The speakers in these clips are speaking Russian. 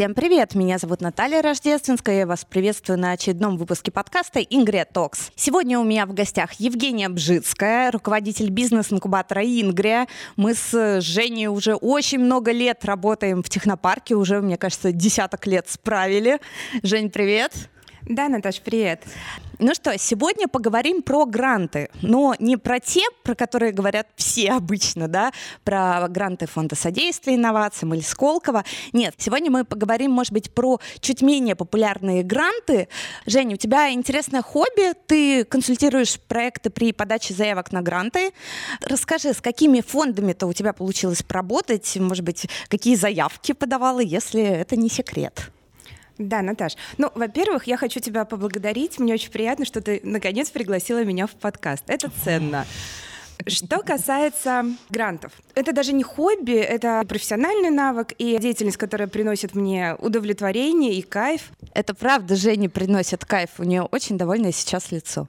Всем привет! Меня зовут Наталья Рождественская. Я вас приветствую на очередном выпуске подкаста «Ингрия Токс». Сегодня у меня в гостях Евгения Бжицкая, руководитель бизнес-инкубатора «Ингрия». Мы с Женей уже очень много лет работаем в технопарке, уже, мне кажется, десяток лет справили. Жень, привет! Да, Наташ, привет. Ну что, сегодня поговорим про гранты, но не про те, про которые говорят все обычно, да, про гранты Фонда содействия инновациям или Сколково. Нет, сегодня мы поговорим, может быть, про чуть менее популярные гранты. Женя, у тебя интересное хобби, ты консультируешь проекты при подаче заявок на гранты. Расскажи, с какими фондами-то у тебя получилось поработать, может быть, какие заявки подавала, если это не секрет. Да, Наташ. Ну, во-первых, я хочу тебя поблагодарить. Мне очень приятно, что ты наконец пригласила меня в подкаст. Это ценно. Что касается грантов, это даже не хобби, это профессиональный навык и деятельность, которая приносит мне удовлетворение и кайф. Это правда, Жене приносит кайф. У нее очень довольное сейчас лицо.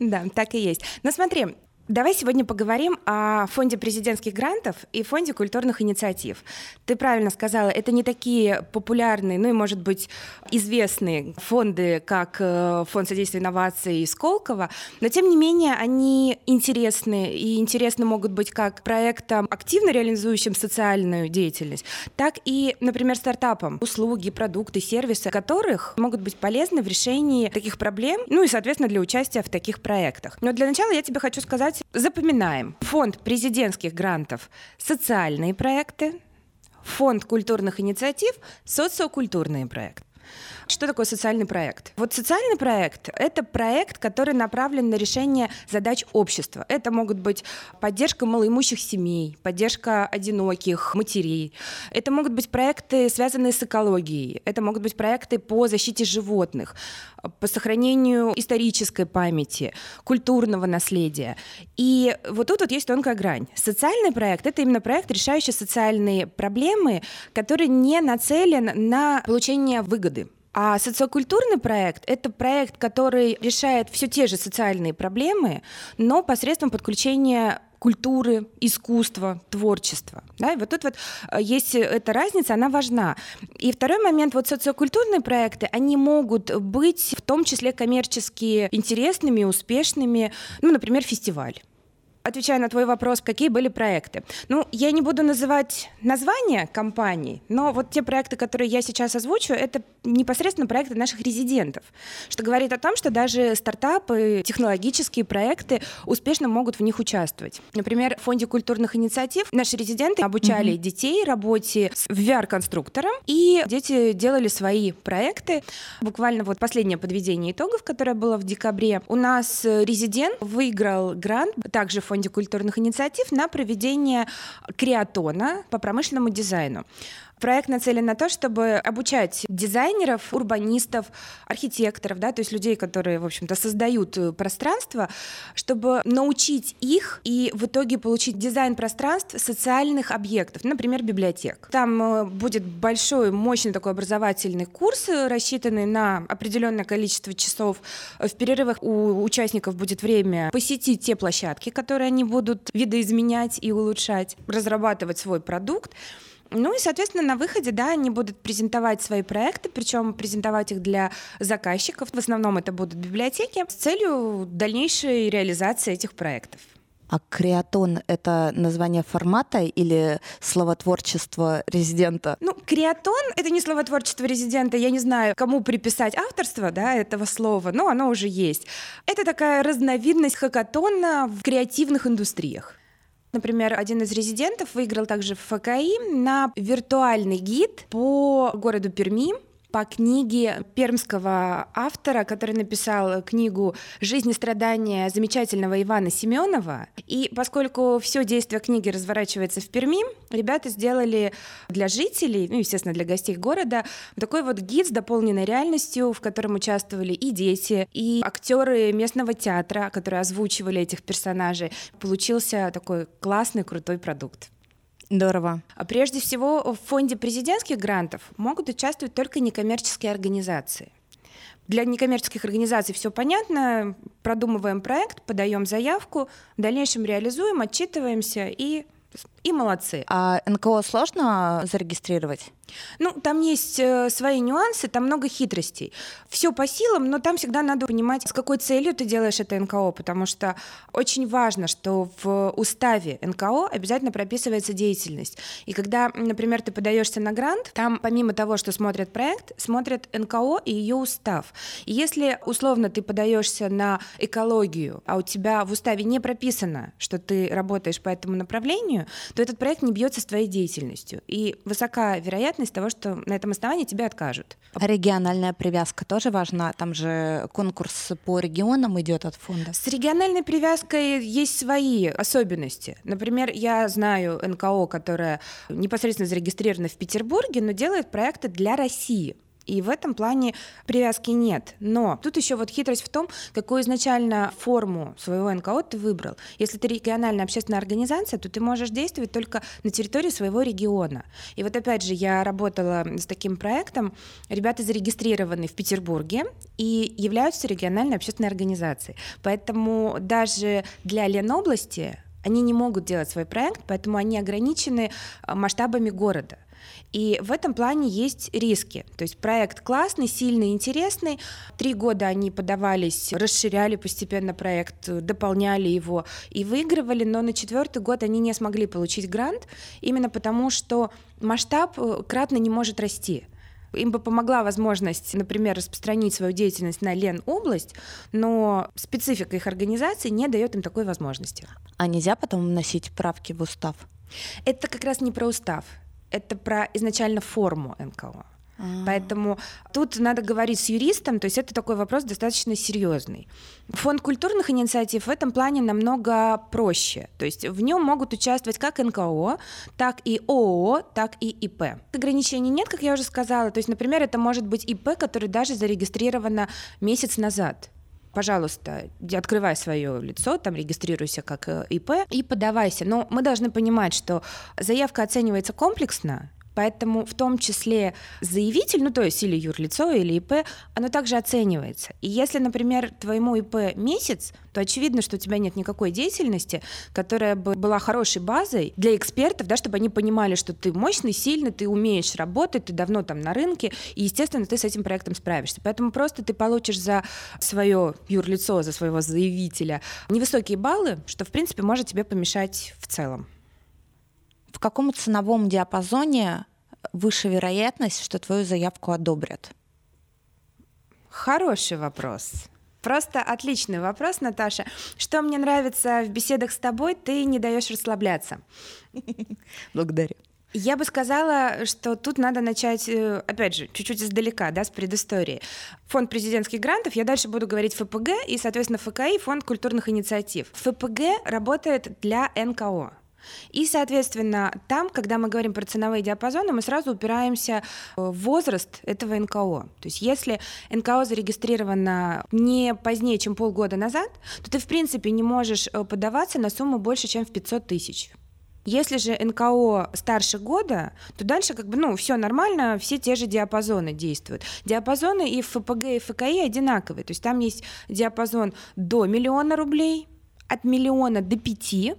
Да, так и есть. Но смотри, Давай сегодня поговорим о фонде президентских грантов и фонде культурных инициатив. Ты правильно сказала, это не такие популярные, ну и, может быть, известные фонды, как э, фонд содействия инноваций и Сколково, но, тем не менее, они интересны, и интересны могут быть как проектам, активно реализующим социальную деятельность, так и, например, стартапам, услуги, продукты, сервисы, которых могут быть полезны в решении таких проблем, ну и, соответственно, для участия в таких проектах. Но для начала я тебе хочу сказать, сказать, запоминаем. Фонд президентских грантов – социальные проекты, фонд культурных инициатив – социокультурные проекты. Что такое социальный проект? Вот социальный проект — это проект, который направлен на решение задач общества. Это могут быть поддержка малоимущих семей, поддержка одиноких матерей. Это могут быть проекты, связанные с экологией. Это могут быть проекты по защите животных, по сохранению исторической памяти, культурного наследия. И вот тут вот есть тонкая грань. Социальный проект — это именно проект, решающий социальные проблемы, который не нацелен на получение выгоды. А социокультурный проект — это проект, который решает все те же социальные проблемы, но посредством подключения культуры, искусства, творчества. Да? И вот тут вот э, есть эта разница, она важна. И второй момент, вот социокультурные проекты, они могут быть в том числе коммерчески интересными, успешными, ну, например, фестиваль отвечая на твой вопрос, какие были проекты. Ну, я не буду называть названия компаний, но вот те проекты, которые я сейчас озвучу, это непосредственно проекты наших резидентов, что говорит о том, что даже стартапы, технологические проекты успешно могут в них участвовать. Например, в Фонде культурных инициатив наши резиденты обучали mm-hmm. детей работе с VR-конструктором, и дети делали свои проекты. Буквально вот последнее подведение итогов, которое было в декабре, у нас резидент выиграл грант, также в фонде культурных инициатив на проведение креатона по промышленному дизайну. Проект нацелен на то, чтобы обучать дизайнеров, урбанистов, архитекторов, да, то есть людей, которые, в общем-то, создают э, пространство, чтобы научить их и в итоге получить дизайн пространств социальных объектов, например, библиотек. Там э, будет большой, мощный такой образовательный курс, э, рассчитанный на определенное количество часов. В перерывах у участников будет время посетить те площадки, которые они будут видоизменять и улучшать, разрабатывать свой продукт. Ну и, соответственно, на выходе, да, они будут презентовать свои проекты, причем презентовать их для заказчиков. В основном это будут библиотеки с целью дальнейшей реализации этих проектов. А креатон — это название формата или словотворчество резидента? Ну, креатон — это не словотворчество резидента. Я не знаю, кому приписать авторство да, этого слова, но оно уже есть. Это такая разновидность хакатона в креативных индустриях. Например, один из резидентов выиграл также в ФКИ на виртуальный гид по городу Перми, по книге пермского автора, который написал книгу «Жизнь и страдания» замечательного Ивана Семенова. И поскольку все действие книги разворачивается в Перми, ребята сделали для жителей, ну, естественно, для гостей города, такой вот гид с дополненной реальностью, в котором участвовали и дети, и актеры местного театра, которые озвучивали этих персонажей. Получился такой классный, крутой продукт. Здорово. А прежде всего, в фонде президентских грантов могут участвовать только некоммерческие организации. Для некоммерческих организаций все понятно, продумываем проект, подаем заявку, в дальнейшем реализуем, отчитываемся и и молодцы. А НКО сложно зарегистрировать? Ну, там есть э, свои нюансы, там много хитростей. Все по силам, но там всегда надо понимать, с какой целью ты делаешь это НКО, потому что очень важно, что в уставе НКО обязательно прописывается деятельность. И когда, например, ты подаешься на грант, там помимо того, что смотрят проект, смотрят НКО и ее устав. И если условно ты подаешься на экологию, а у тебя в уставе не прописано, что ты работаешь по этому направлению, то этот проект не бьется с твоей деятельностью. И высока вероятность того, что на этом основании тебя откажут. А региональная привязка тоже важна? Там же конкурс по регионам идет от фонда. С региональной привязкой есть свои особенности. Например, я знаю НКО, которая непосредственно зарегистрирована в Петербурге, но делает проекты для России. И в этом плане привязки нет. Но тут еще вот хитрость в том, какую изначально форму своего НКО ты выбрал. Если ты региональная общественная организация, то ты можешь действовать только на территории своего региона. И вот опять же, я работала с таким проектом. Ребята зарегистрированы в Петербурге и являются региональной общественной организацией. Поэтому даже для Ленобласти они не могут делать свой проект, поэтому они ограничены а, масштабами города. И в этом плане есть риски. То есть проект классный, сильный, интересный. Три года они подавались, расширяли постепенно проект, дополняли его и выигрывали, но на четвертый год они не смогли получить грант именно потому, что масштаб э, кратно не может расти. Им бы помогла возможность, например, распространить свою деятельность на Лен-область, но специфика их организации не дает им такой возможности. А нельзя потом вносить правки в устав? Это как раз не про устав это про изначально форму НКО. А-а-а. Поэтому тут надо говорить с юристом, то есть это такой вопрос достаточно серьезный. Фонд культурных инициатив в этом плане намного проще. То есть в нем могут участвовать как НКО, так и ООО, так и ИП. Ограничений нет, как я уже сказала. То есть, например, это может быть ИП, который даже зарегистрировано месяц назад пожалуйста, открывай свое лицо, там регистрируйся как э, ИП и подавайся. Но мы должны понимать, что заявка оценивается комплексно, Поэтому в том числе заявитель, ну то есть или юрлицо, или ИП, оно также оценивается. И если, например, твоему ИП месяц, то очевидно, что у тебя нет никакой деятельности, которая бы была хорошей базой для экспертов, да, чтобы они понимали, что ты мощный, сильный, ты умеешь работать, ты давно там на рынке, и, естественно, ты с этим проектом справишься. Поэтому просто ты получишь за свое юрлицо, за своего заявителя невысокие баллы, что, в принципе, может тебе помешать в целом в каком ценовом диапазоне выше вероятность, что твою заявку одобрят? Хороший вопрос. Просто отличный вопрос, Наташа. Что мне нравится в беседах с тобой, ты не даешь расслабляться. Благодарю. Я бы сказала, что тут надо начать, э, опять же, чуть-чуть издалека, да, с предыстории. Фонд президентских грантов, я дальше буду говорить ФПГ и, соответственно, ФКИ, Фонд культурных инициатив. ФПГ работает для НКО, и, соответственно, там, когда мы говорим про ценовые диапазоны, мы сразу упираемся в возраст этого НКО. То есть если НКО зарегистрировано не позднее, чем полгода назад, то ты, в принципе, не можешь э, подаваться на сумму больше, чем в 500 тысяч. Если же НКО старше года, то дальше как бы, ну, все нормально, все те же диапазоны действуют. Диапазоны и ФПГ, и ФКИ одинаковые. То есть там есть диапазон до миллиона рублей, от миллиона до пяти,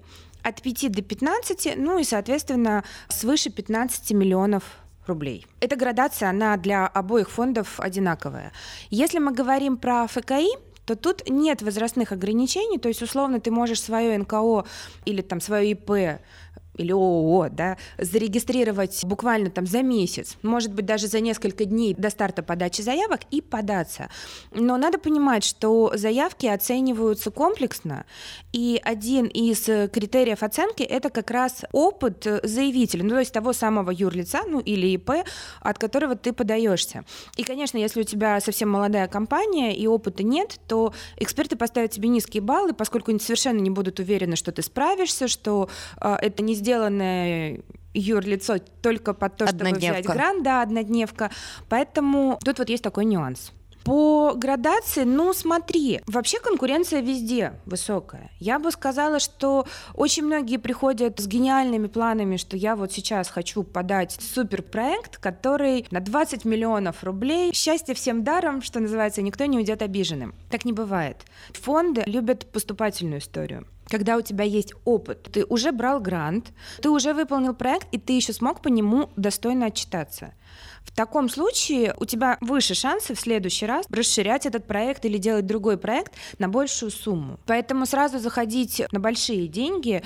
от 5 до 15, ну и, соответственно, свыше 15 миллионов рублей. Эта градация, она для обоих фондов одинаковая. Если мы говорим про ФКИ, то тут нет возрастных ограничений, то есть условно ты можешь свое НКО или там свое ИП или ООО, да, зарегистрировать буквально там за месяц, может быть, даже за несколько дней до старта подачи заявок и податься. Но надо понимать, что заявки оцениваются комплексно, и один из критериев оценки — это как раз опыт заявителя, ну, то есть того самого юрлица, ну, или ИП, от которого ты подаешься. И, конечно, если у тебя совсем молодая компания и опыта нет, то эксперты поставят тебе низкие баллы, поскольку они совершенно не будут уверены, что ты справишься, что э, это не сделанное юрлицо только под то, чтобы взять грант, да, однодневка. Поэтому тут вот есть такой нюанс. По градации, ну смотри, вообще конкуренция везде высокая. Я бы сказала, что очень многие приходят с гениальными планами, что я вот сейчас хочу подать суперпроект, который на 20 миллионов рублей. Счастье всем даром, что называется, никто не уйдет обиженным. Так не бывает. Фонды любят поступательную историю. Когда у тебя есть опыт, ты уже брал грант, ты уже выполнил проект, и ты еще смог по нему достойно отчитаться. Таком случае у тебя выше шансы в следующий раз расширять этот проект или делать другой проект на большую сумму. Поэтому сразу заходить на большие деньги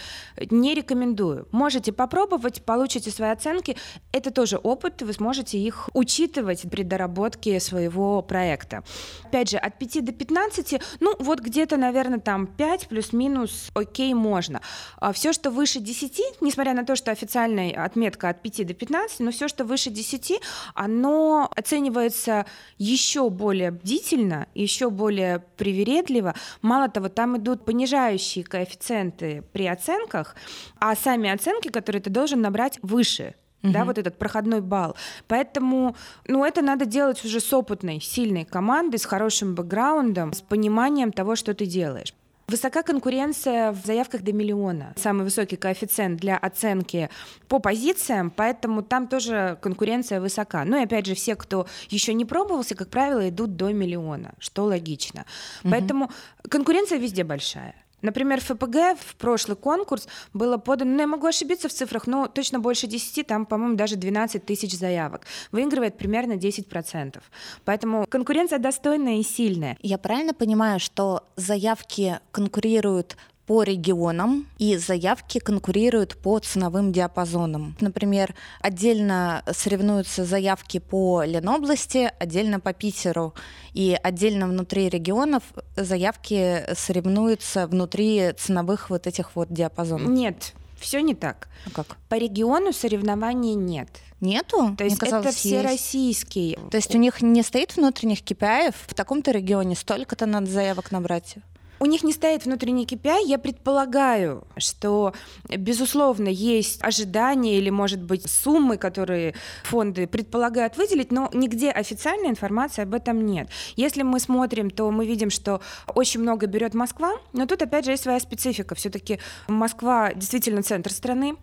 не рекомендую. Можете попробовать, получите свои оценки. Это тоже опыт, вы сможете их учитывать при доработке своего проекта. Опять же, от 5 до 15, ну вот где-то, наверное, там 5 плюс-минус окей можно. А все, что выше 10, несмотря на то, что официальная отметка от 5 до 15, но все, что выше 10, оно оценивается еще более бдительно, еще более привередливо. Мало того, там идут понижающие коэффициенты при оценках, а сами оценки, которые ты должен набрать выше Uh-huh. да, вот этот проходной балл. Поэтому, ну, это надо делать уже с опытной, сильной командой, с хорошим бэкграундом, с пониманием того, что ты делаешь. Высока конкуренция в заявках до миллиона. Самый высокий коэффициент для оценки по позициям, поэтому там тоже конкуренция высока. Ну и опять же, все, кто еще не пробовался, как правило, идут до миллиона, что логично. Угу. Поэтому конкуренция везде большая. Например, ФПГ в прошлый конкурс было подано, ну, я могу ошибиться в цифрах, но точно больше 10, там, по-моему, даже 12 тысяч заявок. Выигрывает примерно 10%. Поэтому конкуренция достойная и сильная. Я правильно понимаю, что заявки конкурируют по регионам, и заявки конкурируют по ценовым диапазонам. Например, отдельно соревнуются заявки по Ленобласти, отдельно по Питеру, и отдельно внутри регионов заявки соревнуются внутри ценовых вот этих вот диапазонов. Нет, все не так. А как? По региону соревнований нет. Нету? То есть казалось, это все российские. То есть у них не стоит внутренних KPI, в таком-то регионе столько-то надо заявок набрать? У них не стоит внутренний KPI. Я предполагаю, что, безусловно, есть ожидания или, может быть, суммы, которые фонды предполагают выделить, но нигде официальной информации об этом нет. Если мы смотрим, то мы видим, что очень много берет Москва, но тут, опять же, есть своя специфика. Все-таки Москва действительно центр страны,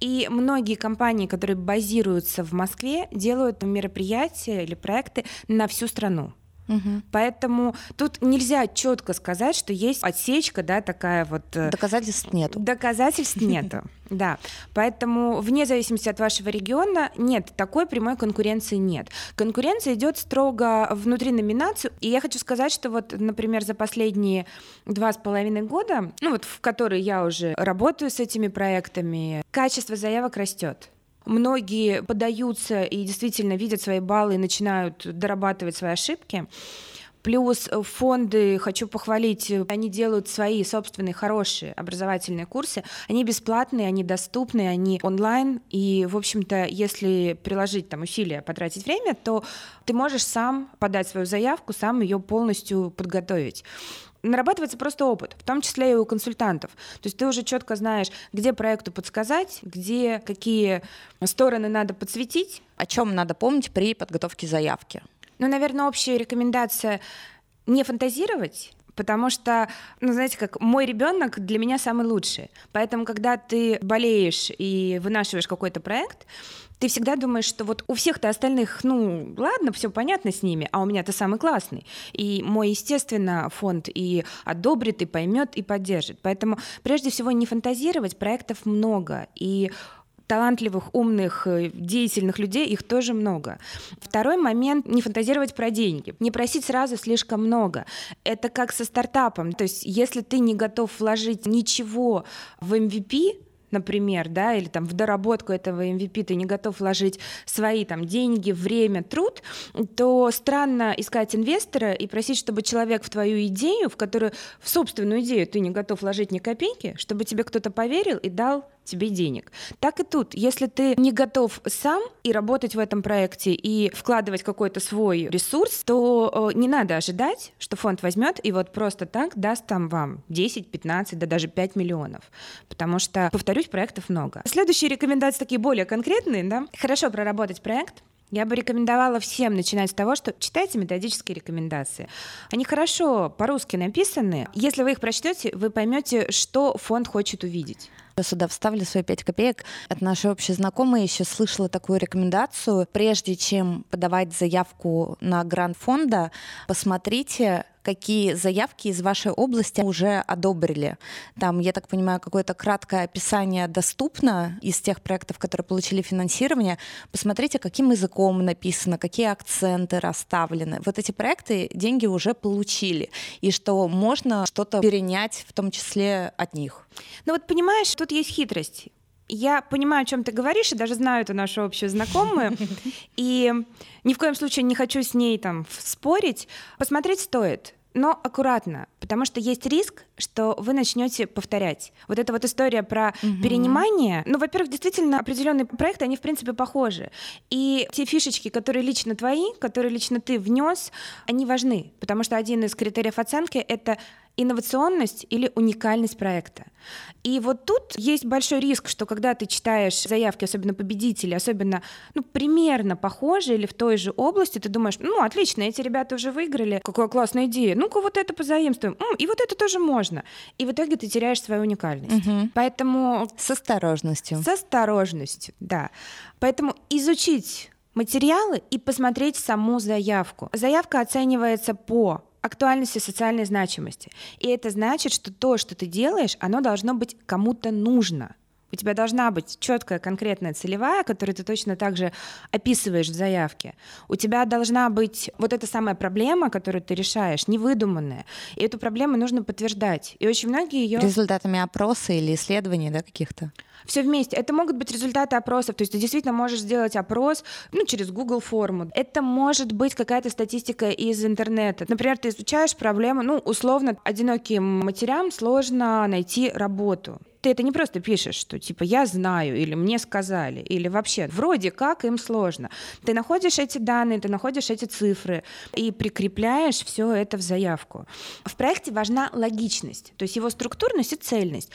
и многие компании, которые базируются в Москве, делают мероприятия или проекты на всю страну. Угу. Поэтому тут нельзя четко сказать, что есть отсечка, да, такая вот. Э, доказательств нету. Доказательств нету. Да, поэтому вне зависимости от вашего региона нет такой прямой конкуренции нет. Конкуренция идет строго внутри номинации, и я хочу сказать, что вот, например, за последние два с половиной года, ну вот в которые я уже работаю с этими проектами, качество заявок растет. Многие подаются и действительно видят свои баллы и начинают дорабатывать свои ошибки. Плюс фонды, хочу похвалить, они делают свои собственные хорошие образовательные курсы. Они бесплатные, они доступны, они онлайн. И, в общем-то, если приложить там усилия, потратить время, то ты можешь сам подать свою заявку, сам ее полностью подготовить нарабатывается просто опыт, в том числе и у консультантов. То есть ты уже четко знаешь, где проекту подсказать, где какие стороны надо подсветить. О чем надо помнить при подготовке заявки? Ну, наверное, общая рекомендация не фантазировать, потому что, ну, знаете, как мой ребенок для меня самый лучший. Поэтому, когда ты болеешь и вынашиваешь какой-то проект, ты всегда думаешь, что вот у всех-то остальных, ну, ладно, все понятно с ними, а у меня-то самый классный. И мой, естественно, фонд и одобрит, и поймет, и поддержит. Поэтому прежде всего не фантазировать, проектов много. И талантливых, умных, э, деятельных людей, их тоже много. Второй момент — не фантазировать про деньги, не просить сразу слишком много. Это как со стартапом. То есть если ты не готов вложить ничего в MVP, например, да, или там в доработку этого MVP ты не готов вложить свои там деньги, время, труд, то странно искать инвестора и просить, чтобы человек в твою идею, в которую, в собственную идею ты не готов вложить ни копейки, чтобы тебе кто-то поверил и дал тебе денег. Так и тут, если ты не готов сам и работать в этом проекте, и вкладывать какой-то свой ресурс, то э, не надо ожидать, что фонд возьмет и вот просто так даст там вам 10, 15, да даже 5 миллионов. Потому что, повторюсь, проектов много. Следующие рекомендации такие более конкретные, да. Хорошо проработать проект, я бы рекомендовала всем начинать с того, что читайте методические рекомендации. Они хорошо по-русски написаны. Если вы их прочтете, вы поймете, что фонд хочет увидеть. Я сюда вставлю свои пять копеек. От нашей общей знакомой еще слышала такую рекомендацию. Прежде чем подавать заявку на грант фонда, посмотрите, какие заявки из вашей области уже одобрили. Там, я так понимаю, какое-то краткое описание доступно из тех проектов, которые получили финансирование. Посмотрите, каким языком написано, какие акценты расставлены. Вот эти проекты деньги уже получили, и что можно что-то перенять, в том числе от них. Ну вот понимаешь, тут есть хитрость я понимаю, о чем ты говоришь, и даже знаю эту нашу общую знакомую, и ни в коем случае не хочу с ней там спорить. Посмотреть стоит но аккуратно, потому что есть риск, что вы начнете повторять. Вот эта вот история про угу. перенимание. Ну, во-первых, действительно, определенные проекты, они, в принципе, похожи. И те фишечки, которые лично твои, которые лично ты внес, они важны, потому что один из критериев оценки — это инновационность или уникальность проекта. И вот тут есть большой риск, что когда ты читаешь заявки, особенно победителей, особенно ну, примерно похожие или в той же области, ты думаешь, ну, отлично, эти ребята уже выиграли, какая классная идея, ну-ка вот это позаимствуем, М, и вот это тоже можно. И в итоге ты теряешь свою уникальность. Угу. Поэтому... С осторожностью. С осторожностью, да. Поэтому изучить материалы и посмотреть саму заявку. Заявка оценивается по актуальности социальной значимости. И это значит, что то, что ты делаешь, оно должно быть кому-то нужно. У тебя должна быть четкая, конкретная целевая, которую ты точно так же описываешь в заявке. У тебя должна быть вот эта самая проблема, которую ты решаешь, невыдуманная. И эту проблему нужно подтверждать. И очень многие ее... Результатами опроса или исследований, да, каких-то? Все вместе. Это могут быть результаты опросов. То есть ты действительно можешь сделать опрос ну, через Google форму. Это может быть какая-то статистика из интернета. Например, ты изучаешь проблему, ну, условно, одиноким матерям сложно найти работу ты это не просто пишешь, что типа я знаю или мне сказали, или вообще вроде как им сложно. Ты находишь эти данные, ты находишь эти цифры и прикрепляешь все это в заявку. В проекте важна логичность, то есть его структурность и цельность.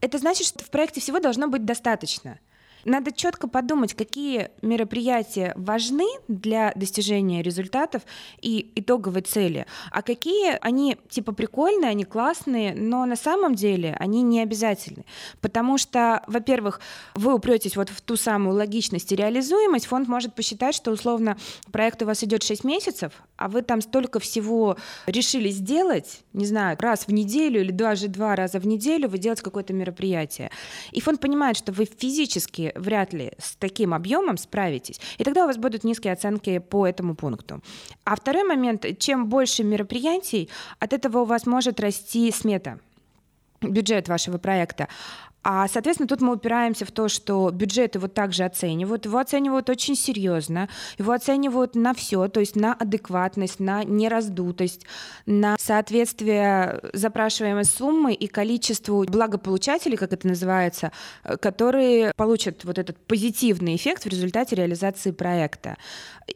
Это значит, что в проекте всего должно быть достаточно. Надо четко подумать, какие мероприятия важны для достижения результатов и итоговой цели, а какие они типа прикольные, они классные, но на самом деле они не обязательны. Потому что, во-первых, вы упретесь вот в ту самую логичность и реализуемость, фонд может посчитать, что условно проект у вас идет 6 месяцев, а вы там столько всего решили сделать, не знаю, раз в неделю или даже два раза в неделю вы делаете какое-то мероприятие. И фонд понимает, что вы физически вряд ли с таким объемом справитесь. И тогда у вас будут низкие оценки по этому пункту. А второй момент, чем больше мероприятий, от этого у вас может расти смета бюджет вашего проекта. А, соответственно, тут мы упираемся в то, что бюджет его также оценивают. Его оценивают очень серьезно, его оценивают на все, то есть на адекватность, на нераздутость, на соответствие запрашиваемой суммы и количеству благополучателей, как это называется, которые получат вот этот позитивный эффект в результате реализации проекта.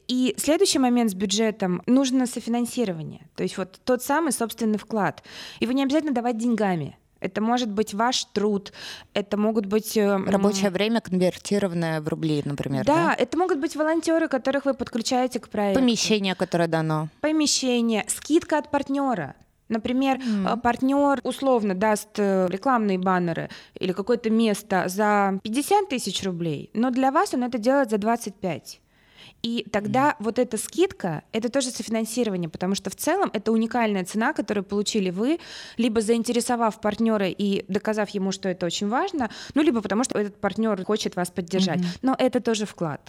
И следующий момент с бюджетом нужно софинансирование, то есть вот тот самый собственный вклад. Его не обязательно давать деньгами это может быть ваш труд, это могут быть... Э, Рабочее время, конвертированное в рубли, например. Да, да, это могут быть волонтеры, которых вы подключаете к проекту. Помещение, которое дано. Помещение, скидка от партнера. Например, mm. партнер условно даст э, рекламные баннеры или какое-то место за 50 тысяч рублей, но для вас он это делает за 25. И тогда mm. вот эта скидка, это тоже софинансирование, потому что в целом это уникальная цена, которую получили вы, либо заинтересовав партнера и доказав ему, что это очень важно, ну либо потому что этот партнер хочет вас поддержать. Mm-hmm. Но это тоже вклад.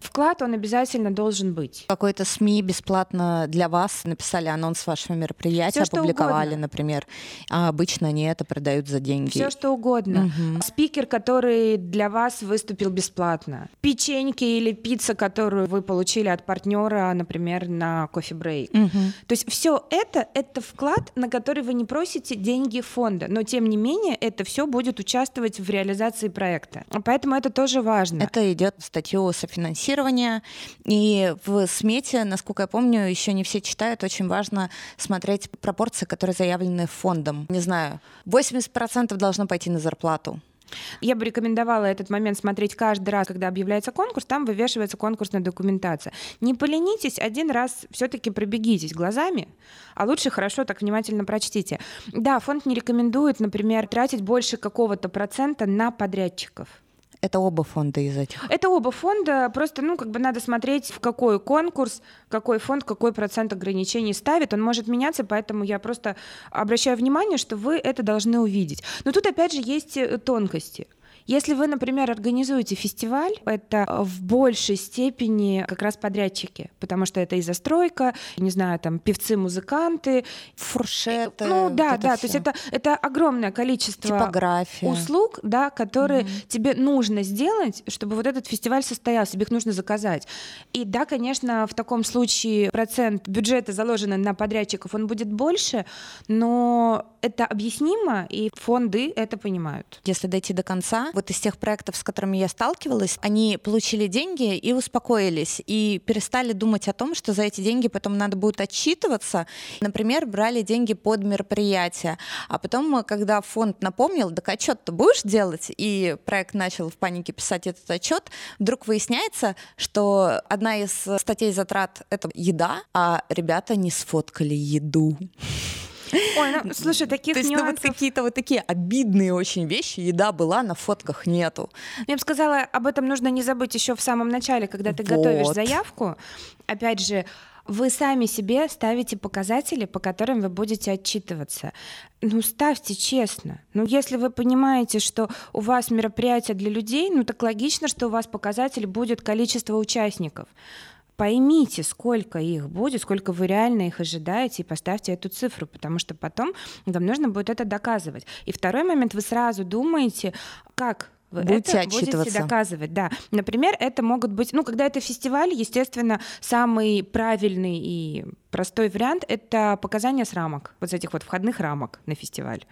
Вклад, он обязательно должен быть. Какой-то СМИ бесплатно для вас написали анонс вашего мероприятия, Всё, опубликовали, например. А обычно они это продают за деньги. Все что угодно. Угу. Спикер, который для вас выступил бесплатно. Печеньки или пицца, которую вы получили от партнера, например, на кофе-брейк. Угу. То есть все это это вклад, на который вы не просите деньги фонда, но тем не менее это все будет участвовать в реализации проекта. Поэтому это тоже важно. Это идет в статью софинансирования финансирования. И в смете, насколько я помню, еще не все читают, очень важно смотреть пропорции, которые заявлены фондом. Не знаю, 80% должно пойти на зарплату. Я бы рекомендовала этот момент смотреть каждый раз, когда объявляется конкурс, там вывешивается конкурсная документация. Не поленитесь, один раз все-таки пробегитесь глазами, а лучше хорошо так внимательно прочтите. Да, фонд не рекомендует, например, тратить больше какого-то процента на подрядчиков. Это оба фонда из этих? Это оба фонда, просто, ну, как бы надо смотреть, в какой конкурс, какой фонд, какой процент ограничений ставит. Он может меняться, поэтому я просто обращаю внимание, что вы это должны увидеть. Но тут, опять же, есть э, тонкости. Если вы, например, организуете фестиваль, это в большей степени как раз подрядчики, потому что это и застройка, не знаю, там певцы, музыканты, фуршеты. Ну да, вот да, то есть это это огромное количество Типография. услуг, да, которые mm тебе нужно сделать, чтобы вот этот фестиваль состоялся, тебе их нужно заказать. И да, конечно, в таком случае процент бюджета заложенный на подрядчиков, он будет больше, но это объяснимо, и фонды это понимают. Если дойти до конца, вот из тех проектов, с которыми я сталкивалась, они получили деньги и успокоились, и перестали думать о том, что за эти деньги потом надо будет отчитываться. Например, брали деньги под мероприятие, а потом, когда фонд напомнил, так отчет ты будешь делать, и проект начал в панике писать этот отчет, вдруг выясняется, что одна из статей затрат — это еда, а ребята не сфоткали еду. Ой, ну, слушай, таких То есть, нюансов... ну, вот какие-то вот такие обидные очень вещи, еда была, на фотках нету. Я бы сказала, об этом нужно не забыть еще в самом начале, когда ты вот. готовишь заявку. Опять же, вы сами себе ставите показатели, по которым вы будете отчитываться. Ну, ставьте честно. Ну, если вы понимаете, что у вас мероприятие для людей, ну, так логично, что у вас показатель будет количество участников поймите, сколько их будет, сколько вы реально их ожидаете, и поставьте эту цифру, потому что потом вам нужно будет это доказывать. И второй момент, вы сразу думаете, как вы будете это будете доказывать, да. Например, это могут быть, ну, когда это фестиваль, естественно, самый правильный и простой вариант — это показания с рамок, вот с этих вот входных рамок на фестиваль.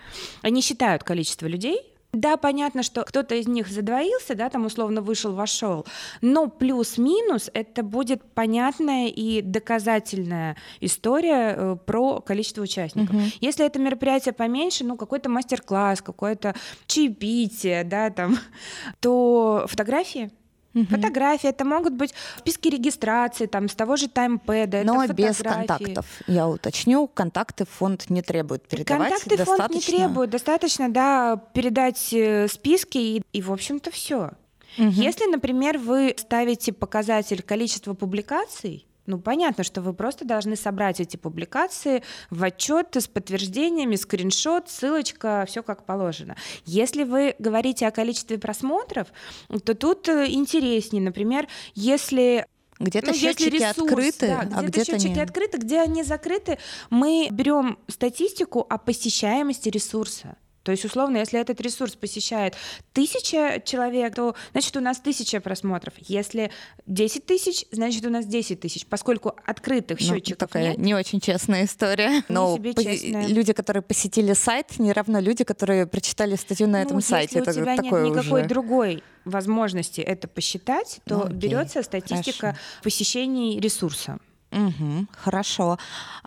Они считают количество людей, да, понятно, что кто-то из них задвоился, да, там условно вышел, вошел, но плюс-минус это будет понятная и доказательная история э, про количество участников. Угу. Если это мероприятие поменьше, ну какой-то мастер-класс, какое-то чаепитие, да, там, то фотографии Угу. Фотографии это могут быть списки регистрации, там, с того же таймпэда. Но без контактов. Я уточню, контакты фонд не требует передавать. Контакты достаточно... фонд не требует, достаточно, да, передать э, списки и, и в общем-то, все. Угу. Если, например, вы ставите показатель количества публикаций, ну, понятно, что вы просто должны собрать эти публикации в отчет с подтверждениями, скриншот, ссылочка, все как положено. Если вы говорите о количестве просмотров, то тут э, интереснее. Например, если где-то ну, счетчики ресурс, открыты, да, где-то а где-то счетчики нет. открыты, где они закрыты, мы берем статистику о посещаемости ресурса. То есть, условно, если этот ресурс посещает тысяча человек, то значит у нас тысяча просмотров. Если 10 тысяч, значит у нас 10 тысяч, поскольку открытых ну, счетчиков такая нет. не очень честная история. Но люди, которые посетили сайт, не равно люди, которые прочитали статью на ну, этом сайте. Если у тебя нет никакой уже... другой возможности это посчитать, то ну, берется статистика Хорошо. посещений ресурса. Угу, хорошо.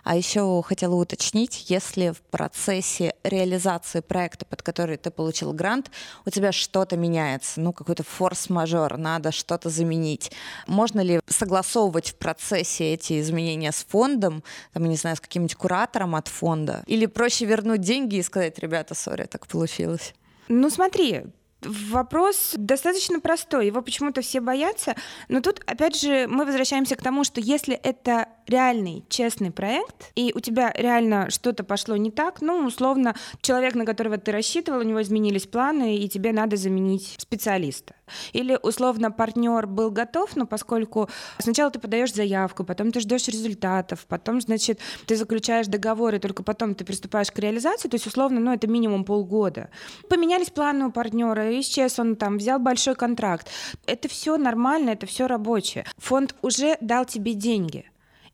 А еще хотела уточнить, если в процессе реализации проекта, под который ты получил грант, у тебя что-то меняется, ну какой-то форс-мажор, надо что-то заменить, можно ли согласовывать в процессе эти изменения с фондом, там, не знаю, с каким-нибудь куратором от фонда? Или проще вернуть деньги и сказать, ребята, сори, так получилось? Ну смотри, Вопрос достаточно простой, его почему-то все боятся, но тут, опять же, мы возвращаемся к тому, что если это реальный, честный проект, и у тебя реально что-то пошло не так, ну, условно, человек, на которого ты рассчитывал, у него изменились планы, и тебе надо заменить специалиста. Или, условно, партнер был готов, но поскольку сначала ты подаешь заявку, потом ты ждешь результатов, потом, значит, ты заключаешь договор, и только потом ты приступаешь к реализации, то есть, условно, ну, это минимум полгода. Поменялись планы у партнера, исчез он там, взял большой контракт. Это все нормально, это все рабочее. Фонд уже дал тебе деньги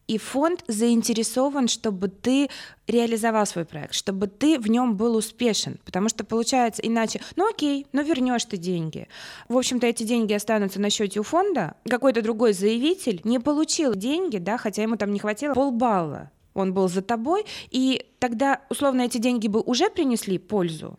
и фонд заинтересован, чтобы ты реализовал свой проект, чтобы ты в нем был успешен, потому что получается иначе, ну окей, ну вернешь ты деньги. В общем-то, эти деньги останутся на счете у фонда. Какой-то другой заявитель не получил деньги, да, хотя ему там не хватило полбалла. Он был за тобой, и тогда, условно, эти деньги бы уже принесли пользу,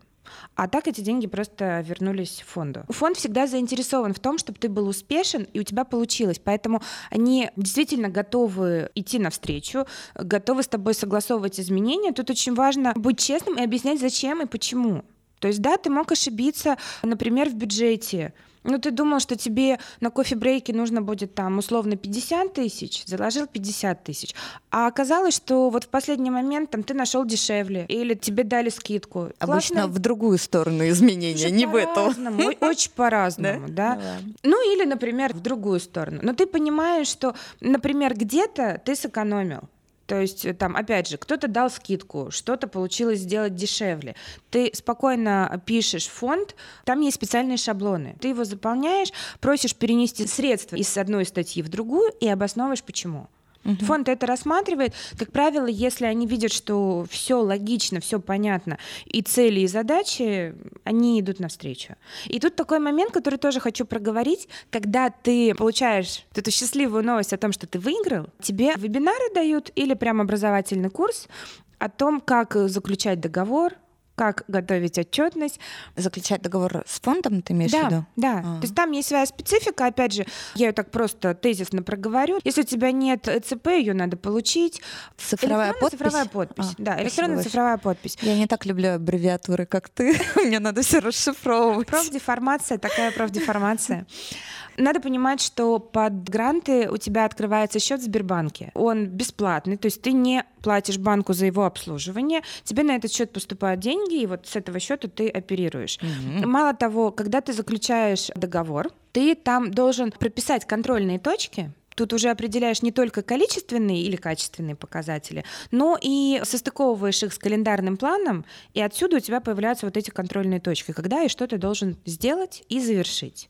а так эти деньги просто вернулись фонду. Фонд всегда заинтересован в том, чтобы ты был успешен и у тебя получилось. Поэтому они действительно готовы идти навстречу, готовы с тобой согласовывать изменения. Тут очень важно быть честным и объяснять, зачем и почему. То есть, да, ты мог ошибиться, например, в бюджете, ну, ты думал, что тебе на кофе-брейке нужно будет там условно 50 тысяч, заложил 50 тысяч. А оказалось, что вот в последний момент там ты нашел дешевле или тебе дали скидку. Обычно Классно. в другую сторону изменения, не в эту. Очень по-разному, да? Ну, или, например, в другую сторону. Но ты понимаешь, что, например, где-то ты сэкономил. То есть, э, там, опять же, кто-то дал скидку, что-то получилось сделать дешевле. Ты спокойно пишешь фонд, там есть специальные шаблоны. Ты его заполняешь, просишь перенести средства из одной статьи в другую и обосновываешь, почему. Угу. Фонд это рассматривает. Как правило, если они видят, что все логично, все понятно, и цели, и задачи, они идут навстречу. И тут такой момент, который тоже хочу проговорить, когда ты получаешь эту счастливую новость о том, что ты выиграл, тебе вебинары дают или прям образовательный курс о том, как заключать договор, как готовить отчетность. Заключать договор с фондом, ты имеешь да, в виду? Да, а. то есть там есть своя специфика, опять же, я ее так просто тезисно проговорю. Если у тебя нет ЭЦП, ее надо получить. Цифровая подпись? цифровая подпись, а, да, электронная цифровая подпись. Я не так люблю аббревиатуры, как ты, мне надо все расшифровывать. Профдеформация, такая профдеформация. Надо понимать, что под гранты у тебя открывается счет в Сбербанке. Он бесплатный, то есть ты не платишь банку за его обслуживание, тебе на этот счет поступают деньги, и вот с этого счета ты оперируешь. Угу. Мало того, когда ты заключаешь договор, ты там должен прописать контрольные точки, Тут уже определяешь не только количественные или качественные показатели, но и состыковываешь их с календарным планом, и отсюда у тебя появляются вот эти контрольные точки, когда и что ты должен сделать и завершить.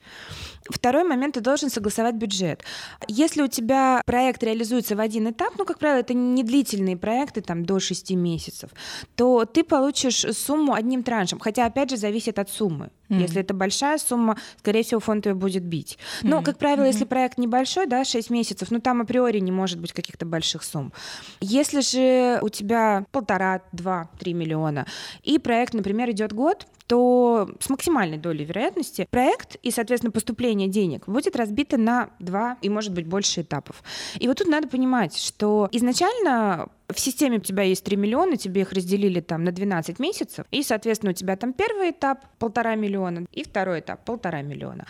Второй момент, ты должен согласовать бюджет. Если у тебя проект реализуется в один этап, ну, как правило, это не длительные проекты, там, до 6 месяцев, то ты получишь сумму одним траншем, хотя, опять же, зависит от суммы. Mm-hmm. Если это большая сумма, скорее всего, фонд ее будет бить. Но, mm-hmm. как правило, mm-hmm. если проект небольшой, да, 6 месяцев, ну, там априори не может быть каких-то больших сумм. Если же у тебя полтора, два, три миллиона, и проект, например, идет год, то с максимальной долей вероятности проект и, соответственно, поступление денег будет разбито на два и, может быть, больше этапов. И вот тут надо понимать, что изначально в системе у тебя есть 3 миллиона, тебе их разделили там на 12 месяцев, и, соответственно, у тебя там первый этап полтора миллиона и второй этап полтора миллиона.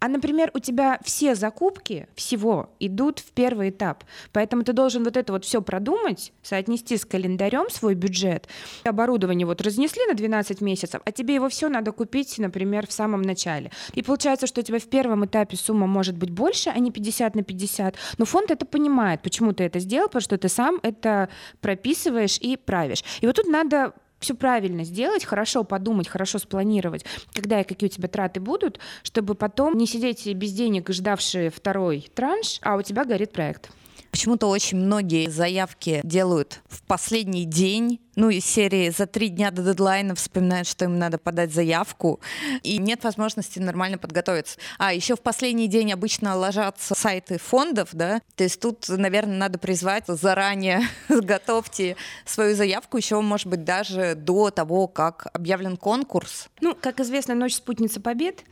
А, например, у тебя все закупки всего идут в первый этап. Поэтому ты должен вот это вот все продумать, соотнести с календарем свой бюджет. Оборудование вот разнесли на 12 месяцев, а тебе его все надо купить, например, в самом начале. И получается, что у тебя в первом этапе сумма может быть больше, а не 50 на 50. Но фонд это понимает, почему ты это сделал, потому что ты сам это прописываешь и правишь. И вот тут надо все правильно сделать, хорошо подумать, хорошо спланировать, когда и какие у тебя траты будут, чтобы потом не сидеть без денег, ждавшие второй транш, а у тебя горит проект. Почему-то очень многие заявки делают в последний день, ну, из серии за три дня до дедлайна вспоминают, что им надо подать заявку, и нет возможности нормально подготовиться. А еще в последний день обычно ложатся сайты фондов, да, то есть тут, наверное, надо призвать заранее готовьте свою заявку, еще, может быть, даже до того, как объявлен конкурс. Ну, как известно, ночь спутница побед.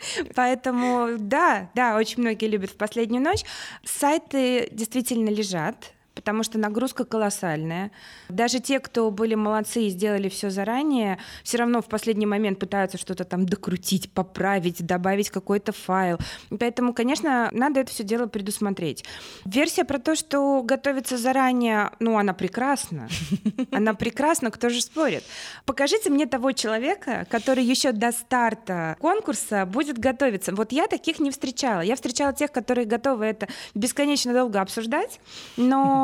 Поэтому да, да, очень многие любят в последнюю ночь. Сайты действительно лежат потому что нагрузка колоссальная. Даже те, кто были молодцы и сделали все заранее, все равно в последний момент пытаются что-то там докрутить, поправить, добавить какой-то файл. Поэтому, конечно, надо это все дело предусмотреть. Версия про то, что готовиться заранее, ну, она прекрасна. Она прекрасна, кто же спорит. Покажите мне того человека, который еще до старта конкурса будет готовиться. Вот я таких не встречала. Я встречала тех, которые готовы это бесконечно долго обсуждать, но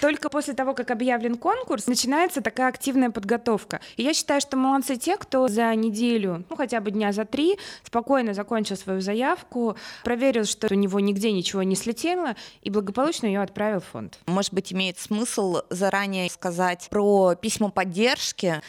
только после того, как объявлен конкурс, начинается такая активная подготовка. И я считаю, что молодцы те, кто за неделю, ну хотя бы дня за три, спокойно закончил свою заявку, проверил, что у него нигде ничего не слетело, и благополучно ее отправил в фонд. Может быть, имеет смысл заранее сказать про письма поддержки,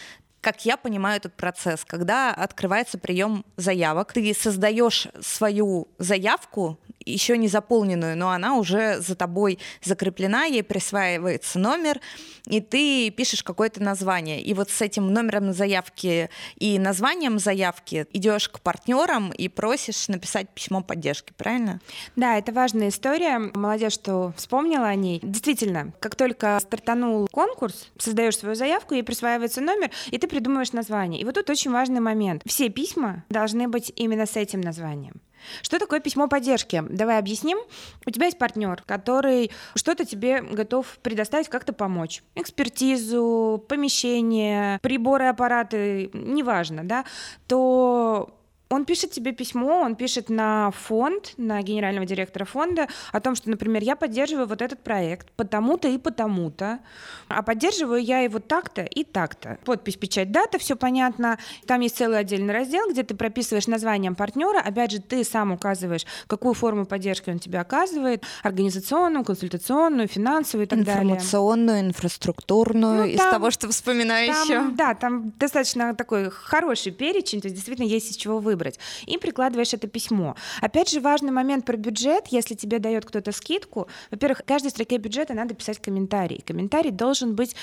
как я понимаю этот процесс, когда открывается прием заявок, ты создаешь свою заявку еще не заполненную, но она уже за тобой закреплена, ей присваивается номер, и ты пишешь какое-то название. И вот с этим номером заявки и названием заявки идешь к партнерам и просишь написать письмо поддержки, правильно? Да, это важная история. Молодежь, что вспомнила о ней. Действительно, как только стартанул конкурс, создаешь свою заявку, ей присваивается номер, и ты придумываешь название. И вот тут очень важный момент. Все письма должны быть именно с этим названием. Что такое письмо поддержки? Давай объясним. У тебя есть партнер, который что-то тебе готов предоставить, как-то помочь. Экспертизу, помещение, приборы, аппараты, неважно, да, то он пишет тебе письмо, он пишет на фонд, на генерального директора фонда о том, что, например, я поддерживаю вот этот проект потому-то и потому-то, а поддерживаю я его так-то и так-то. Подпись, печать, дата, все понятно. Там есть целый отдельный раздел, где ты прописываешь названием партнера, опять же, ты сам указываешь, какую форму поддержки он тебе оказывает, организационную, консультационную, финансовую и так далее. Информационную, инфраструктурную, ну, из там, того, что вспоминаю там, еще. Да, там достаточно такой хороший перечень, то есть действительно есть из чего выбрать выбрать. И прикладываешь это письмо. Опять же, важный момент про бюджет. Если тебе дает кто-то скидку, во-первых, каждой строке бюджета надо писать комментарий. Комментарий должен быть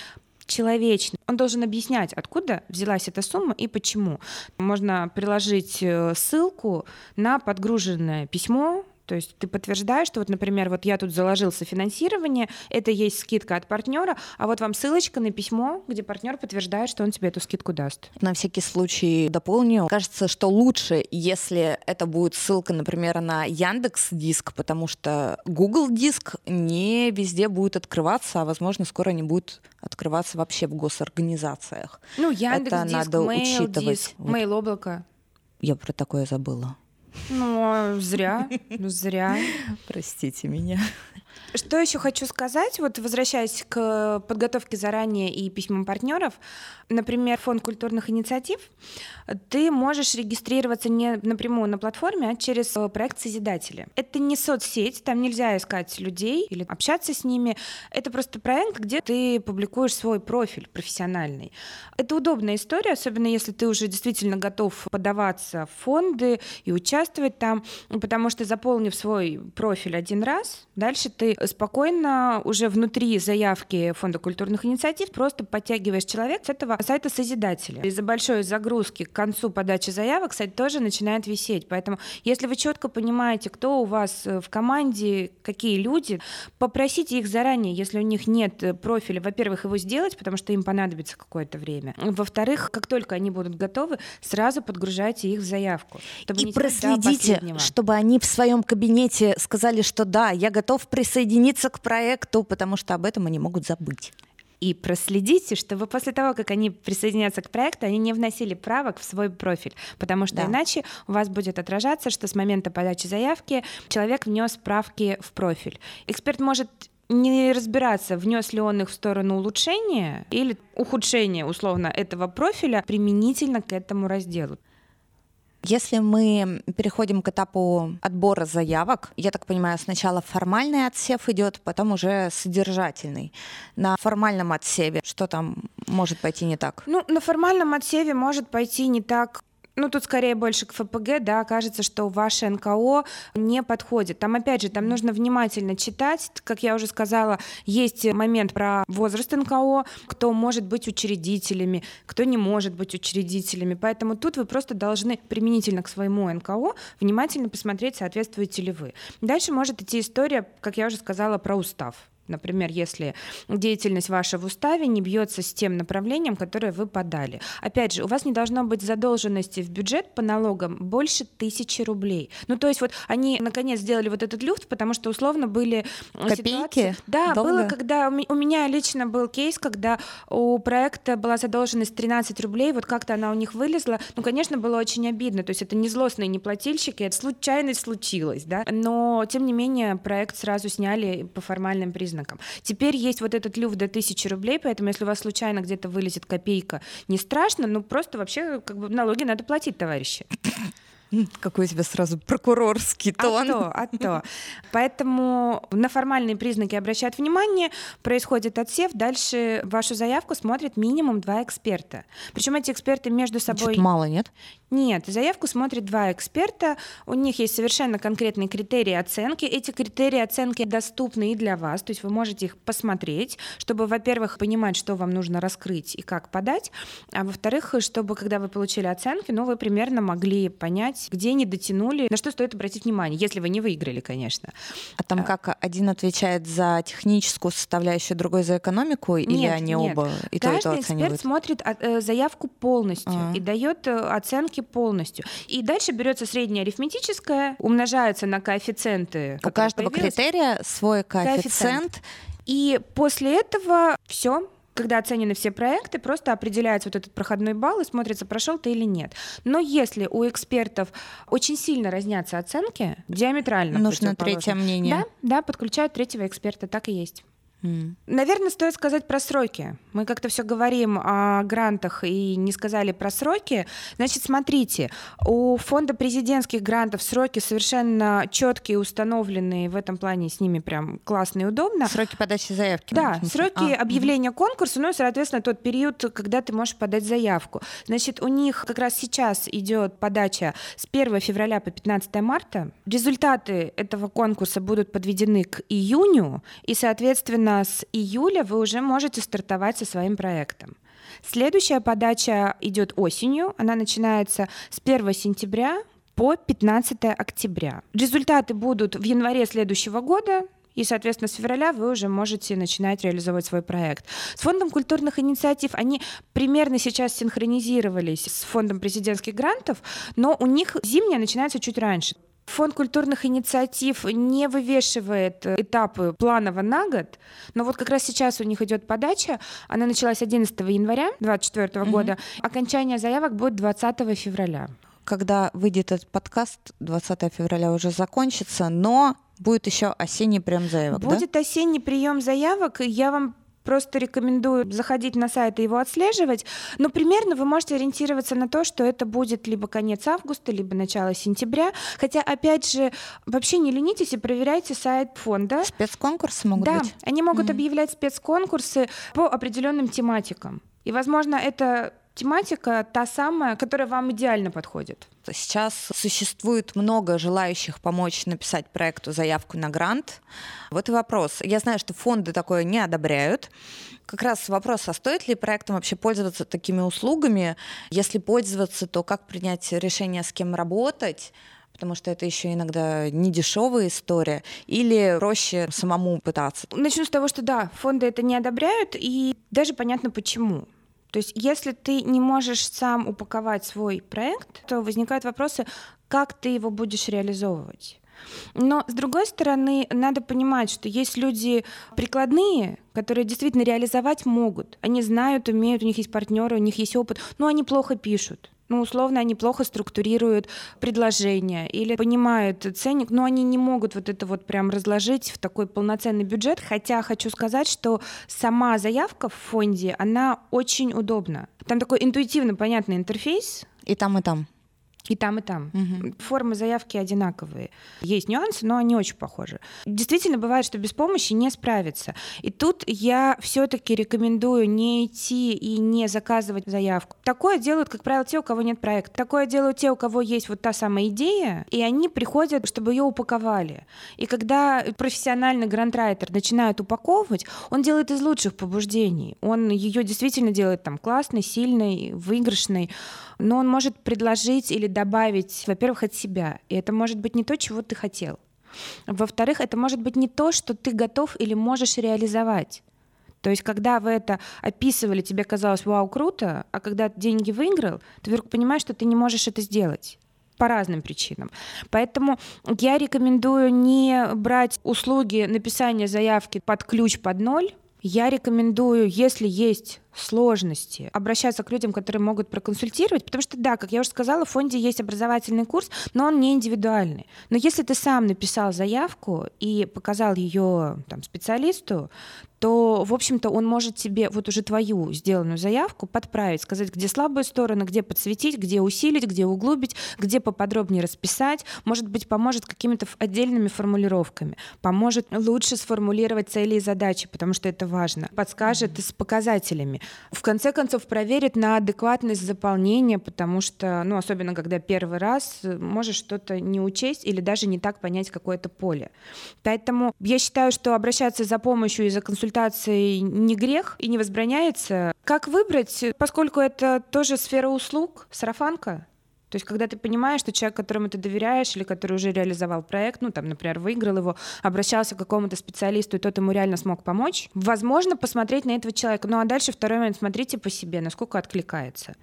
человечный. Он должен объяснять, откуда взялась эта сумма и почему. Можно приложить э, ссылку на подгруженное письмо, то есть ты подтверждаешь, что вот, например, вот я тут заложил софинансирование, это есть скидка от партнера, а вот вам ссылочка на письмо, где партнер подтверждает, что он тебе эту скидку даст. На всякий случай дополню. Кажется, что лучше, если это будет ссылка, например, на Яндекс Диск, потому что Google Диск не везде будет открываться, а возможно скоро не будет открываться вообще в госорганизациях. Ну Яндекс это Диск, надо Mail учитывать. Диск, вот. Mail облако. Я про такое забыла. Ну, а зря, ну зря. Простите меня. Что еще хочу сказать, вот возвращаясь к подготовке заранее и письмам партнеров, например, фонд культурных инициатив, ты можешь регистрироваться не напрямую на платформе, а через э, проект Созидатели. Это не соцсеть, там нельзя искать людей или общаться с ними. Это просто проект, где ты публикуешь свой профиль профессиональный. Это удобная история, особенно если ты уже действительно готов подаваться в фонды и участвовать там, потому что заполнив свой профиль один раз, дальше ты спокойно уже внутри заявки Фонда культурных инициатив просто подтягиваешь человек с этого сайта Созидателя. Из-за большой загрузки к концу подачи заявок сайт тоже начинает висеть. Поэтому, если вы четко понимаете, кто у вас э, в команде, какие люди, попросите их заранее, если у них нет э, профиля, во-первых, его сделать, потому что им понадобится какое-то время. Во-вторых, как только они будут готовы, сразу подгружайте их в заявку. И проследите, чтобы они в своем кабинете сказали, что да, я готов присоединиться присоединиться к проекту, потому что об этом они могут забыть. И проследите, чтобы после того, как они присоединятся к проекту, они не вносили правок в свой профиль, потому что да. иначе у вас будет отражаться, что с момента подачи заявки человек внес правки в профиль. Эксперт может не разбираться, внес ли он их в сторону улучшения или ухудшения, условно, этого профиля применительно к этому разделу. Если мы переходим к этапу отбора заявок, я так понимаю, сначала формальный отсев идет, потом уже содержательный. На формальном отсеве что там может пойти не так? Ну, на формальном отсеве может пойти не так ну, тут скорее больше к ФПГ, да, кажется, что ваше НКО не подходит. Там, опять же, там нужно внимательно читать. Как я уже сказала, есть момент про возраст НКО, кто может быть учредителями, кто не может быть учредителями. Поэтому тут вы просто должны применительно к своему НКО внимательно посмотреть, соответствуете ли вы. Дальше может идти история, как я уже сказала, про устав. Например, если деятельность ваша в уставе не бьется с тем направлением, которое вы подали. Опять же, у вас не должно быть задолженности в бюджет по налогам больше тысячи рублей. Ну, то есть вот они наконец сделали вот этот люфт, потому что условно были Копейки? Ситуации... Да, Долго? было, когда у меня лично был кейс, когда у проекта была задолженность 13 рублей, вот как-то она у них вылезла. Ну, конечно, было очень обидно, то есть это не злостные не плательщики, это случайность случилась, да, но тем не менее проект сразу сняли по формальным признакам признакам. Теперь есть вот этот люфт до 1000 рублей, поэтому если у вас случайно где-то вылезет копейка, не страшно, ну просто вообще как бы налоги надо платить, товарищи. Какой у тебя сразу прокурорский тон. А то, а то. Поэтому на формальные признаки обращают внимание, происходит отсев, дальше вашу заявку смотрят минимум два эксперта. Причем эти эксперты между собой... Чуть мало, нет? Нет, заявку смотрят два эксперта, у них есть совершенно конкретные критерии оценки. Эти критерии оценки доступны и для вас, то есть вы можете их посмотреть, чтобы, во-первых, понимать, что вам нужно раскрыть и как подать, а во-вторых, чтобы, когда вы получили оценки, ну, вы примерно могли понять, где не дотянули, на что стоит обратить внимание, если вы не выиграли, конечно. А там а. как один отвечает за техническую составляющую, другой за экономику, нет, или они нет. оба и Каждый то, и то оценивают? эксперт смотрит э, заявку полностью а. и дает э, оценки полностью. И дальше берется среднее арифметическое, умножается на коэффициенты. У каждого критерия свой коэффициент. коэффициент. И после этого все, когда оценены все проекты, просто определяется вот этот проходной балл и смотрится, прошел ты или нет. Но если у экспертов очень сильно разнятся оценки, диаметрально Нужно третье мнение. Да, да, подключают третьего эксперта, так и есть. Mm. Наверное, стоит сказать про сроки. Мы как-то все говорим о грантах и не сказали про сроки. Значит, смотрите, у фонда президентских грантов сроки совершенно четкие, установленные. В этом плане с ними прям классно и удобно. Сроки подачи заявки. Да, сроки а, объявления угу. конкурса, ну и, соответственно, тот период, когда ты можешь подать заявку. Значит, у них как раз сейчас идет подача с 1 февраля по 15 марта. Результаты этого конкурса будут подведены к июню, и, соответственно, соответственно, с июля вы уже можете стартовать со своим проектом. Следующая подача идет осенью, она начинается с 1 сентября по 15 октября. Результаты будут в январе следующего года, и, соответственно, с февраля вы уже можете начинать реализовывать свой проект. С фондом культурных инициатив они примерно сейчас синхронизировались с фондом президентских грантов, но у них зимняя начинается чуть раньше. Фонд культурных инициатив не вывешивает этапы планово на год, но вот как раз сейчас у них идет подача. Она началась 11 января 2024 угу. года. Окончание заявок будет 20 февраля. Когда выйдет этот подкаст, 20 февраля уже закончится, но будет еще осенний прием заявок. Будет да? осенний прием заявок. Я вам Просто рекомендую заходить на сайт и его отслеживать. Но примерно вы можете ориентироваться на то, что это будет либо конец августа, либо начало сентября. Хотя, опять же, вообще не ленитесь и проверяйте сайт фонда. Спецконкурсы могут да, быть? Да, они могут mm-hmm. объявлять спецконкурсы по определенным тематикам. И, возможно, это тематика та самая, которая вам идеально подходит. Сейчас существует много желающих помочь написать проекту заявку на грант. Вот и вопрос. Я знаю, что фонды такое не одобряют. Как раз вопрос, а стоит ли проектом вообще пользоваться такими услугами? Если пользоваться, то как принять решение, с кем работать? потому что это еще иногда не дешевая история, или проще самому пытаться? Начну с того, что да, фонды это не одобряют, и даже понятно почему. То есть если ты не можешь сам упаковать свой проект, то возникают вопросы, как ты его будешь реализовывать. Но, с другой стороны, надо понимать, что есть люди прикладные, которые действительно реализовать могут. Они знают, умеют, у них есть партнеры, у них есть опыт, но они плохо пишут ну, условно, они плохо структурируют предложения или понимают ценник, но они не могут вот это вот прям разложить в такой полноценный бюджет, хотя хочу сказать, что сама заявка в фонде, она очень удобна. Там такой интуитивно понятный интерфейс. И там, и там. И там, и там. Угу. Формы заявки одинаковые. Есть нюансы, но они очень похожи. Действительно бывает, что без помощи не справиться. И тут я все-таки рекомендую не идти и не заказывать заявку. Такое делают, как правило, те, у кого нет проекта. Такое делают те, у кого есть вот та самая идея, и они приходят, чтобы ее упаковали. И когда профессиональный грантрайтер начинает упаковывать, он делает из лучших побуждений. Он ее действительно делает там классной, сильной, выигрышной но он может предложить или добавить, во-первых, от себя. И это может быть не то, чего ты хотел. Во-вторых, это может быть не то, что ты готов или можешь реализовать. То есть, когда вы это описывали, тебе казалось, вау, круто, а когда деньги выиграл, ты вдруг понимаешь, что ты не можешь это сделать по разным причинам. Поэтому я рекомендую не брать услуги написания заявки под ключ под ноль. Я рекомендую, если есть сложности, обращаться к людям, которые могут проконсультировать, потому что, да, как я уже сказала, в фонде есть образовательный курс, но он не индивидуальный. Но если ты сам написал заявку и показал ее там, специалисту, то, в общем-то, он может тебе вот уже твою сделанную заявку подправить, сказать, где слабые стороны, где подсветить, где усилить, где углубить, где поподробнее расписать, может быть, поможет какими-то отдельными формулировками, поможет лучше сформулировать цели и задачи, потому что это важно, подскажет с показателями. В конце концов, проверит на адекватность заполнения, потому что, ну, особенно когда первый раз, можешь что-то не учесть или даже не так понять какое-то поле. Поэтому я считаю, что обращаться за помощью и за консультацией не грех и не возбраняется. Как выбрать, поскольку это тоже сфера услуг, сарафанка, то есть, когда ты понимаешь, что человек, которому ты доверяешь, или который уже реализовал проект, ну, там, например, выиграл его, обращался к какому-то специалисту, и тот ему реально смог помочь, возможно, посмотреть на этого человека. Ну, а дальше второй момент, смотрите по себе, насколько откликается.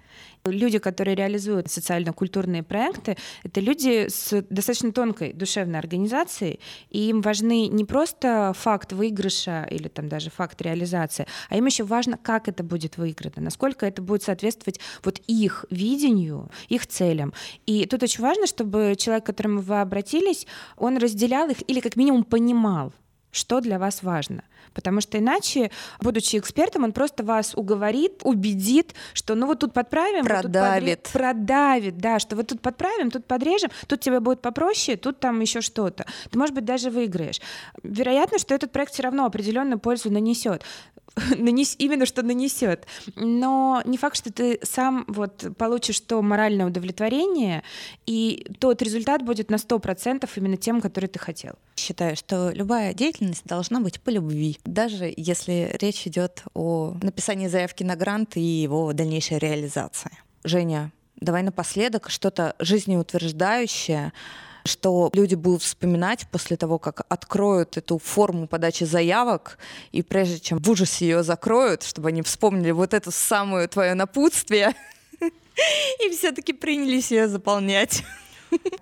Люди, которые реализуют социально-культурные проекты, это люди с достаточно тонкой душевной организацией, и им важны не просто факт выигрыша или там даже факт реализации, а им еще важно, как это будет выиграно, насколько это будет соответствовать вот их видению, их целям. И тут очень важно, чтобы человек, к которому вы обратились, он разделял их или как минимум понимал, что для вас важно. Потому что иначе, будучи экспертом, он просто вас уговорит, убедит, что ну вот тут подправим, продавит, вот тут подре... продавит, да, что вот тут подправим, тут подрежем, тут тебе будет попроще, тут там еще что-то. Ты, может быть, даже выиграешь. Вероятно, что этот проект все равно определенную пользу нанесет. Нанес... Именно что нанесет. Но не факт, что ты сам вот получишь то моральное удовлетворение, и тот результат будет на 100% именно тем, который ты хотел. Считаю, что любая деятельность должна быть по любви, даже если речь идет о написании заявки на грант и его дальнейшей реализации. Женя, давай напоследок что-то жизнеутверждающее, что люди будут вспоминать после того, как откроют эту форму подачи заявок, и прежде чем в ужасе ее закроют, чтобы они вспомнили вот эту самую твое напутствие, и все-таки принялись ее заполнять.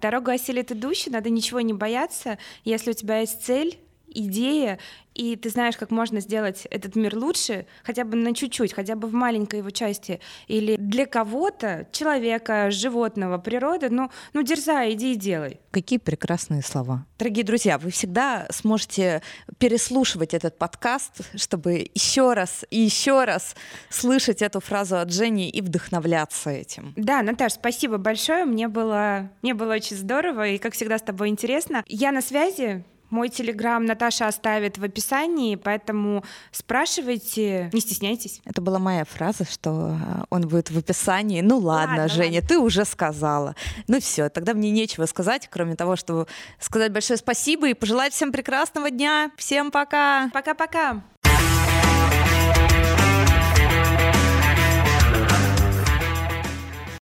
Дорогу осилит идущий, надо ничего не бояться. Если у тебя есть цель, идея, и ты знаешь, как можно сделать этот мир лучше, хотя бы на чуть-чуть, хотя бы в маленькой его части, или для кого-то, человека, животного, природы, ну, ну дерзай, иди и делай. Какие прекрасные слова. Дорогие друзья, вы всегда сможете переслушивать этот подкаст, чтобы еще раз и еще раз слышать эту фразу от Жени и вдохновляться этим. Да, Наташ, спасибо большое, мне было, мне было очень здорово, и, как всегда, с тобой интересно. Я на связи, мой телеграм Наташа оставит в описании, поэтому спрашивайте, не стесняйтесь. Это была моя фраза, что э, он будет в описании. Ну ладно, ладно Женя, ладно. ты уже сказала. Ну все, тогда мне нечего сказать, кроме того, чтобы сказать большое спасибо и пожелать всем прекрасного дня. Всем пока. Пока-пока.